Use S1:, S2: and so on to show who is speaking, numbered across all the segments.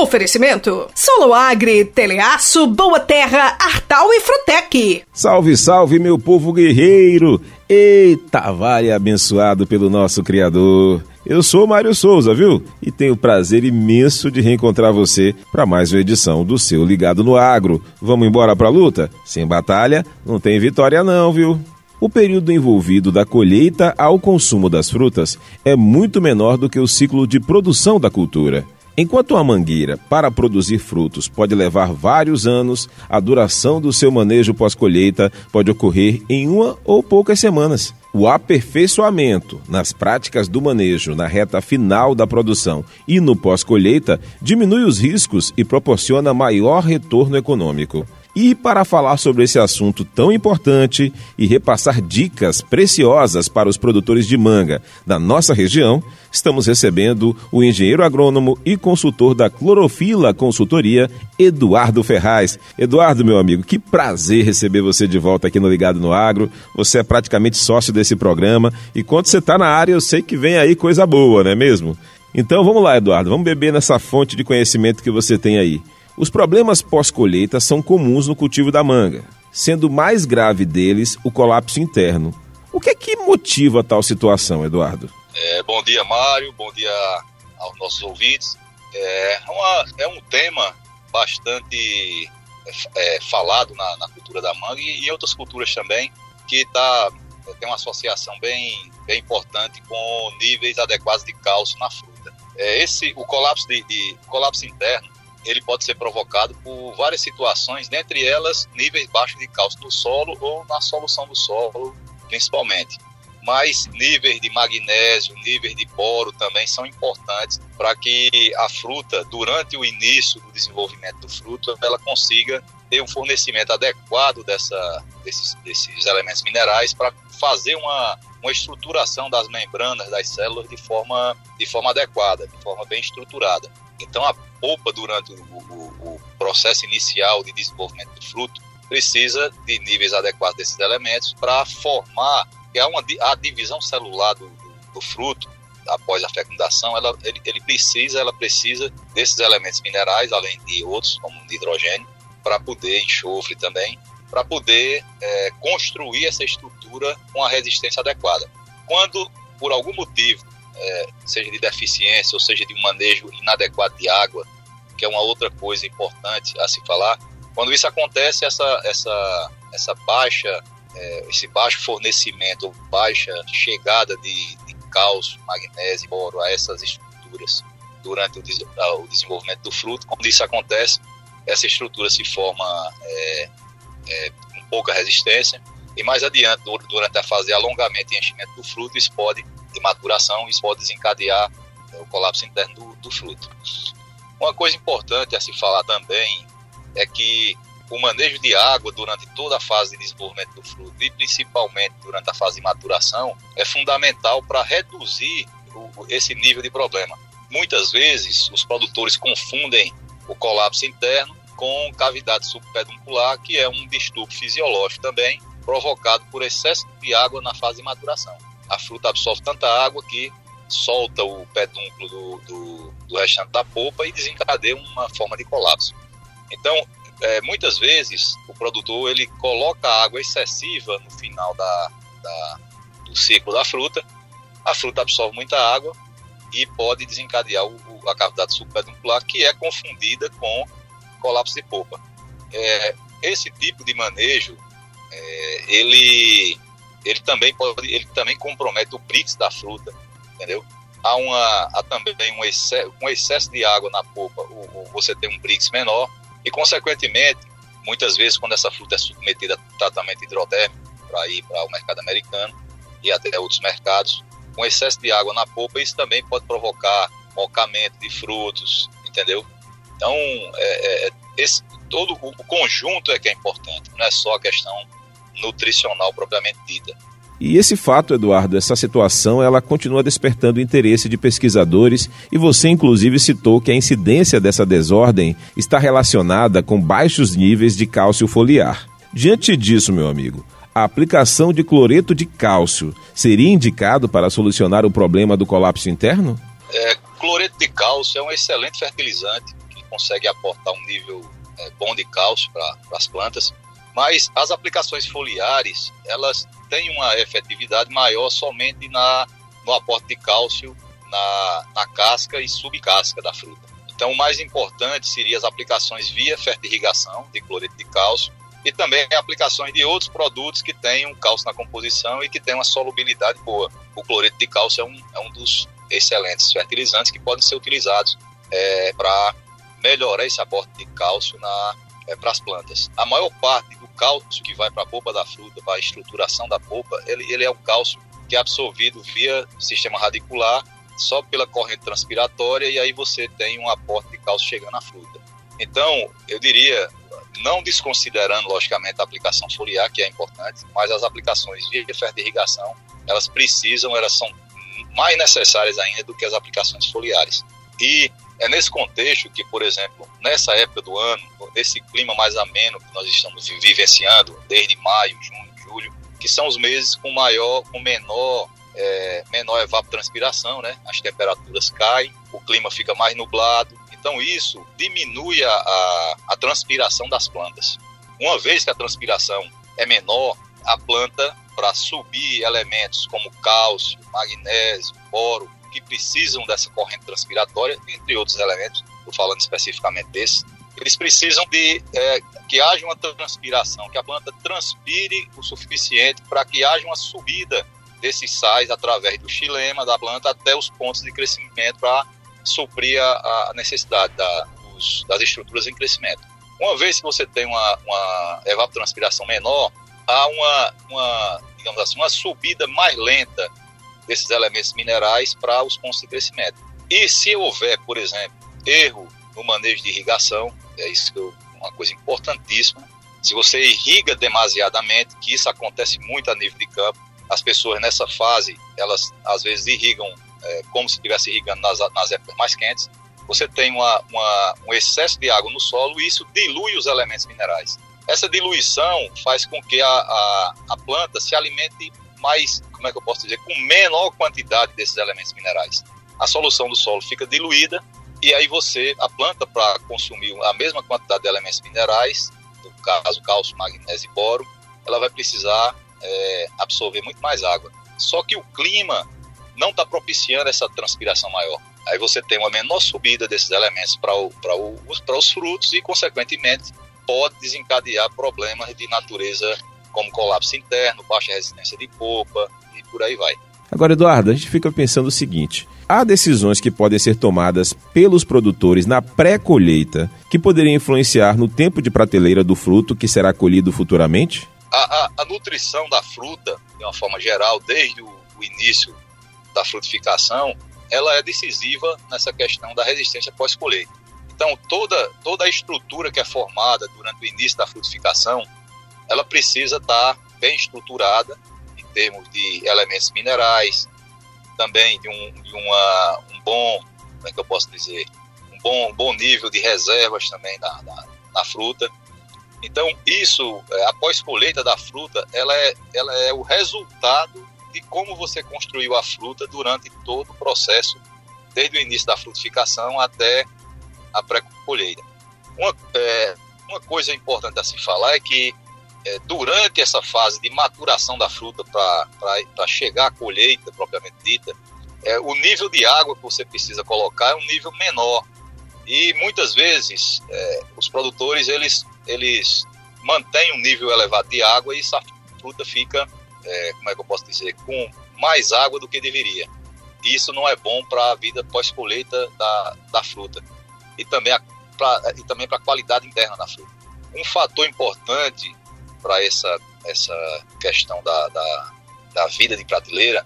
S1: Oferecimento: Solo Agri, Teleaço, Boa Terra, Artal e Frutec.
S2: Salve, salve, meu povo guerreiro! Eita, vale abençoado pelo nosso Criador. Eu sou Mário Souza, viu? E tenho o prazer imenso de reencontrar você para mais uma edição do seu Ligado no Agro. Vamos embora para a luta? Sem batalha, não tem vitória não, viu? O período envolvido da colheita ao consumo das frutas é muito menor do que o ciclo de produção da cultura. Enquanto a mangueira, para produzir frutos, pode levar vários anos, a duração do seu manejo pós-colheita pode ocorrer em uma ou poucas semanas. O aperfeiçoamento nas práticas do manejo na reta final da produção e no pós-colheita diminui os riscos e proporciona maior retorno econômico. E para falar sobre esse assunto tão importante e repassar dicas preciosas para os produtores de manga da nossa região, estamos recebendo o engenheiro agrônomo e consultor da Clorofila Consultoria, Eduardo Ferraz. Eduardo, meu amigo, que prazer receber você de volta aqui no Ligado no Agro. Você é praticamente sócio desse programa e quando você está na área, eu sei que vem aí coisa boa, não é mesmo? Então vamos lá, Eduardo, vamos beber nessa fonte de conhecimento que você tem aí. Os problemas pós-colheita são comuns no cultivo da manga, sendo mais grave deles o colapso interno. O que é que motiva tal situação, Eduardo?
S3: É, bom dia, Mário. Bom dia aos nossos ouvintes. É, uma, é um tema bastante é, falado na, na, cultura da manga e em outras culturas também, que tá, tem uma associação bem, bem importante com níveis adequados de cálcio na fruta. É, esse, o colapso, de, de colapso interno ele pode ser provocado por várias situações, dentre elas níveis baixos de cálcio no solo ou na solução do solo, principalmente. Mas níveis de magnésio, níveis de boro também são importantes para que a fruta, durante o início do desenvolvimento do fruto, ela consiga ter um fornecimento adequado dessa, desses, desses elementos minerais para fazer uma, uma estruturação das membranas das células de forma, de forma adequada, de forma bem estruturada. Então, a polpa, durante o, o, o processo inicial de desenvolvimento do fruto, precisa de níveis adequados desses elementos para formar, que é uma, a divisão celular do, do, do fruto, após a fecundação, ela, ele, ele, precisa, ela precisa desses elementos minerais, além de outros, como o hidrogênio, para poder, enxofre também, para poder é, construir essa estrutura com a resistência adequada. Quando, por algum motivo, é, seja de deficiência ou seja de um manejo inadequado de água, que é uma outra coisa importante a se falar. Quando isso acontece, essa, essa, essa baixa, é, esse baixo fornecimento, baixa chegada de, de cálcio, magnésio boro a essas estruturas durante o, des, o, desenvolvimento do fruto, quando isso acontece, essa estrutura se forma é, é, com pouca resistência e mais adiante, durante a fase de alongamento e enchimento do fruto, isso pode de maturação, isso pode desencadear né, o colapso interno do, do fruto. Uma coisa importante a se falar também é que o manejo de água durante toda a fase de desenvolvimento do fruto e principalmente durante a fase de maturação é fundamental para reduzir o, esse nível de problema. Muitas vezes os produtores confundem o colapso interno com cavidade subpeduncular, que é um distúrbio fisiológico também provocado por excesso de água na fase de maturação a fruta absorve tanta água que solta o pedúnculo do, do, do restante da polpa e desencadeia uma forma de colapso. Então, é, muitas vezes o produtor ele coloca água excessiva no final da, da, do ciclo da fruta, a fruta absorve muita água e pode desencadear o, o, a cavidade subpeduncular, que é confundida com colapso de polpa. É, esse tipo de manejo, é, ele ele também pode, ele também compromete o Brix da fruta, entendeu? Há, uma, há também um excesso, um excesso de água na polpa, o, você tem um Brix menor e, consequentemente, muitas vezes quando essa fruta é submetida a tratamento hidrodérmico para ir para o mercado americano e até outros mercados, com excesso de água na polpa, isso também pode provocar mocamento de frutos, entendeu? Então, é, é, esse, todo o conjunto é que é importante, não é só a questão nutricional propriamente dita.
S2: E esse fato, Eduardo, essa situação, ela continua despertando o interesse de pesquisadores e você inclusive citou que a incidência dessa desordem está relacionada com baixos níveis de cálcio foliar. Diante disso, meu amigo, a aplicação de cloreto de cálcio seria indicado para solucionar o problema do colapso interno?
S3: É, cloreto de cálcio é um excelente fertilizante que consegue aportar um nível é, bom de cálcio para as plantas, mas as aplicações foliares elas têm uma efetividade maior somente na, no aporte de cálcio na, na casca e subcasca da fruta. Então, o mais importante seria as aplicações via fertirrigação de cloreto de cálcio e também aplicações de outros produtos que tenham cálcio na composição e que tenham uma solubilidade boa. O cloreto de cálcio é um, é um dos excelentes fertilizantes que podem ser utilizados é, para melhorar esse aporte de cálcio é, para as plantas. A maior parte do cálcio que vai para a polpa da fruta, para a estruturação da polpa, ele, ele é um cálcio que é absorvido via sistema radicular, só pela corrente transpiratória, e aí você tem um aporte de cálcio chegando à fruta. Então, eu diria, não desconsiderando, logicamente, a aplicação foliar, que é importante, mas as aplicações via irrigação, elas precisam, elas são mais necessárias ainda do que as aplicações foliares. E é nesse contexto que, por exemplo, nessa época do ano, nesse clima mais ameno que nós estamos vivenciando, desde maio, junho, julho, que são os meses com maior, com menor, é, menor evapotranspiração, né? As temperaturas caem, o clima fica mais nublado, então isso diminui a, a, a transpiração das plantas. Uma vez que a transpiração é menor, a planta, para subir elementos como cálcio, magnésio, boro, que precisam dessa corrente transpiratória, entre outros elementos, estou falando especificamente desse, eles precisam de é, que haja uma transpiração, que a planta transpire o suficiente para que haja uma subida desses sais através do xilema da planta até os pontos de crescimento para suprir a, a necessidade da, das estruturas em crescimento. Uma vez que você tem uma, uma evapotranspiração menor, há uma, uma, digamos assim, uma subida mais lenta desses elementos minerais para os pontos de crescimento. E se houver, por exemplo, erro no manejo de irrigação, é isso que eu, uma coisa importantíssima. Se você irriga demasiadamente, que isso acontece muito a nível de campo, as pessoas nessa fase, elas às vezes irrigam é, como se estivesse irrigando nas, nas épocas mais quentes. Você tem uma, uma, um excesso de água no solo e isso dilui os elementos minerais. Essa diluição faz com que a, a, a planta se alimente mais, como é que eu posso dizer, com menor quantidade desses elementos minerais. A solução do solo fica diluída e aí você, a planta, para consumir a mesma quantidade de elementos minerais, no caso cálcio, magnésio e boro, ela vai precisar é, absorver muito mais água. Só que o clima não está propiciando essa transpiração maior. Aí você tem uma menor subida desses elementos para os frutos e, consequentemente, pode desencadear problemas de natureza como colapso interno, baixa resistência de polpa e por aí vai.
S2: Agora, Eduardo, a gente fica pensando o seguinte: há decisões que podem ser tomadas pelos produtores na pré-colheita que poderiam influenciar no tempo de prateleira do fruto que será colhido futuramente?
S3: A, a, a nutrição da fruta, de uma forma geral, desde o, o início da frutificação, ela é decisiva nessa questão da resistência pós-colheita. Então, toda, toda a estrutura que é formada durante o início da frutificação, ela precisa estar bem estruturada em termos de elementos minerais, também de um, de uma, um bom, como é que eu posso dizer, um bom, bom nível de reservas também na, na, na fruta. Então, isso, é, após colheita da fruta, ela é, ela é o resultado de como você construiu a fruta durante todo o processo, desde o início da frutificação até a pré-colheita. Uma, é, uma coisa importante a se falar é que é, durante essa fase de maturação da fruta para chegar à colheita propriamente dita, é, o nível de água que você precisa colocar é um nível menor. E muitas vezes é, os produtores eles, eles mantêm um nível elevado de água e essa fruta fica, é, como é que eu posso dizer, com mais água do que deveria. Isso não é bom para a vida pós-colheita da, da fruta e também para a qualidade interna da fruta. Um fator importante para essa, essa questão da, da, da vida de prateleira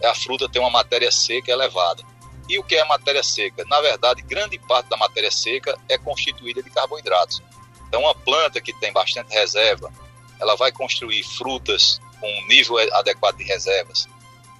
S3: é a fruta ter uma matéria seca elevada. E o que é matéria seca? Na verdade, grande parte da matéria seca é constituída de carboidratos. Então, uma planta que tem bastante reserva, ela vai construir frutas com um nível adequado de reservas,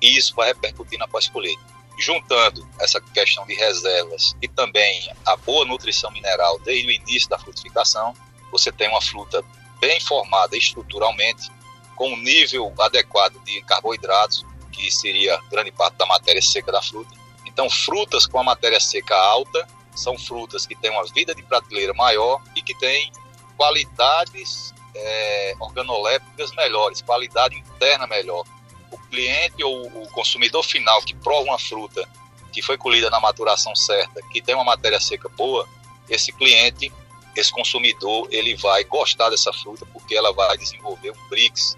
S3: e isso vai repercutir na pós-colheita. Juntando essa questão de reservas e também a boa nutrição mineral desde o início da frutificação, você tem uma fruta bem formada estruturalmente, com um nível adequado de carboidratos, que seria grande parte da matéria seca da fruta. Então, frutas com a matéria seca alta são frutas que têm uma vida de prateleira maior e que têm qualidades é, organolépticas melhores, qualidade interna melhor. O cliente ou o consumidor final que prova uma fruta que foi colhida na maturação certa, que tem uma matéria seca boa, esse cliente, esse consumidor, ele vai gostar dessa fruta porque ela vai desenvolver um brix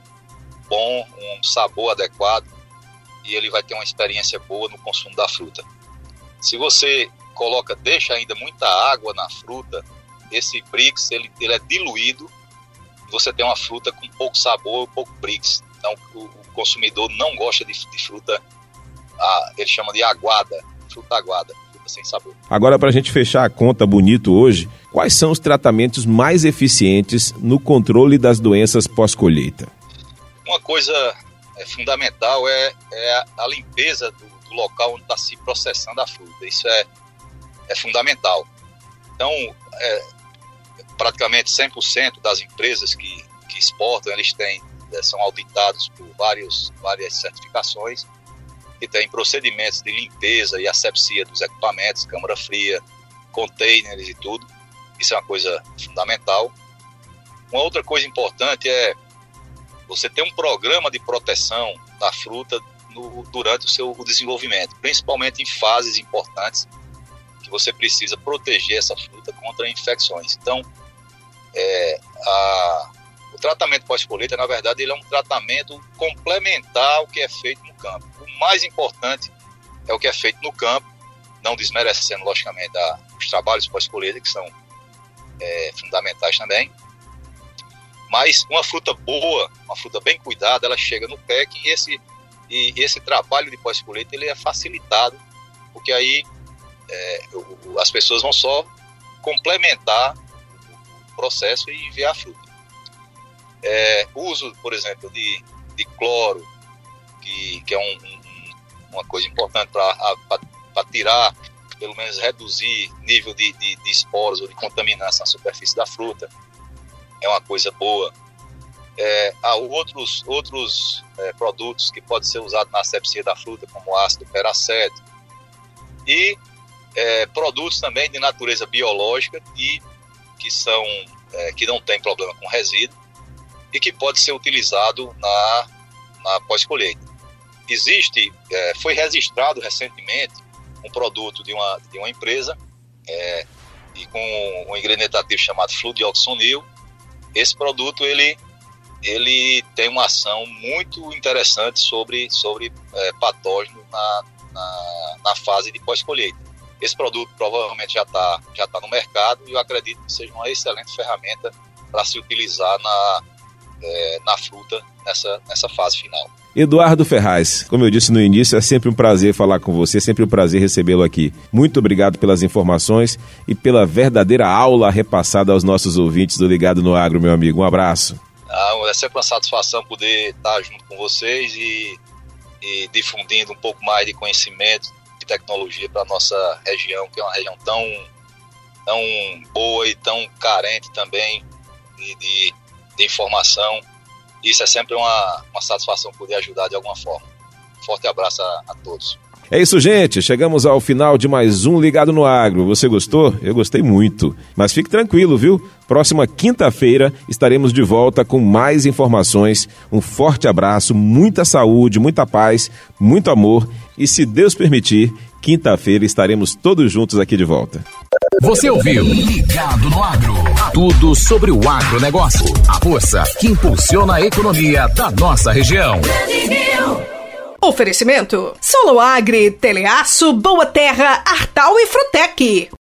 S3: bom, um sabor adequado e ele vai ter uma experiência boa no consumo da fruta. Se você coloca, deixa ainda muita água na fruta, esse brix ele, ele é diluído, você tem uma fruta com pouco sabor, pouco brix. Então o, o consumidor não gosta de, de fruta, ah, ele chama de aguada, fruta aguada, sem.
S2: Agora para a gente fechar a conta bonito hoje, quais são os tratamentos mais eficientes no controle das doenças pós-colheita?
S3: Uma coisa é, fundamental é, é a limpeza do, do local onde está se processando a fruta. Isso é, é fundamental. Então, é, praticamente 100% das empresas que, que exportam, eles têm, é, são auditados por vários, várias certificações que têm procedimentos de limpeza e asepsia dos equipamentos, câmara fria, containers e tudo. Isso é uma coisa fundamental. Uma outra coisa importante é você ter um programa de proteção da fruta no, durante o seu desenvolvimento, principalmente em fases importantes que você precisa proteger essa fruta contra infecções. Então, é, a, o tratamento pós-colheita, na verdade, ele é um tratamento complementar ao que é feito no campo. O mais importante é o que é feito no campo, não desmerecendo, logicamente, a, os trabalhos pós-colheita, que são é, fundamentais também. Mas uma fruta boa, uma fruta bem cuidada, ela chega no PEC e esse, e esse trabalho de pós-colheita ele é facilitado, porque aí é, as pessoas vão só complementar o processo e enviar a fruta. É, uso, por exemplo, de, de cloro, que, que é um, um, uma coisa importante para tirar, pelo menos reduzir nível de, de, de esporos ou de contaminância na superfície da fruta, é uma coisa boa. É, há outros, outros é, produtos que podem ser usados na asepsia da fruta, como ácido peracético, e é, produtos também de natureza biológica que, que, são, é, que não tem problema com resíduo e que pode ser utilizado na, na pós-colheita. Existe, é, foi registrado recentemente um produto de uma, de uma empresa é, e com um ingrediente ativo chamado fludioxonil. Esse produto ele, ele tem uma ação muito interessante sobre, sobre é, patógeno na, na, na fase de pós-colheita. Esse produto provavelmente já está já tá no mercado e eu acredito que seja uma excelente ferramenta para se utilizar na, é, na fruta nessa, nessa fase final.
S2: Eduardo Ferraz, como eu disse no início, é sempre um prazer falar com você, é sempre um prazer recebê-lo aqui. Muito obrigado pelas informações e pela verdadeira aula repassada aos nossos ouvintes do Ligado no Agro, meu amigo. Um abraço.
S3: Ah, é sempre uma satisfação poder estar junto com vocês e, e difundindo um pouco mais de conhecimento tecnologia para nossa região, que é uma região tão, tão boa e tão carente também de, de, de informação. Isso é sempre uma, uma satisfação poder ajudar de alguma forma. Forte abraço a, a todos.
S2: É isso, gente. Chegamos ao final de mais um Ligado no Agro. Você gostou? Eu gostei muito. Mas fique tranquilo, viu? Próxima quinta-feira estaremos de volta com mais informações. Um forte abraço, muita saúde, muita paz, muito amor e, se Deus permitir, quinta-feira estaremos todos juntos aqui de volta.
S4: Você ouviu Ligado no Agro. Tudo sobre o agronegócio. A força que impulsiona a economia da nossa região.
S1: Oferecimento: Solo Agri, Teleaço, Boa Terra, Artal e Frutec.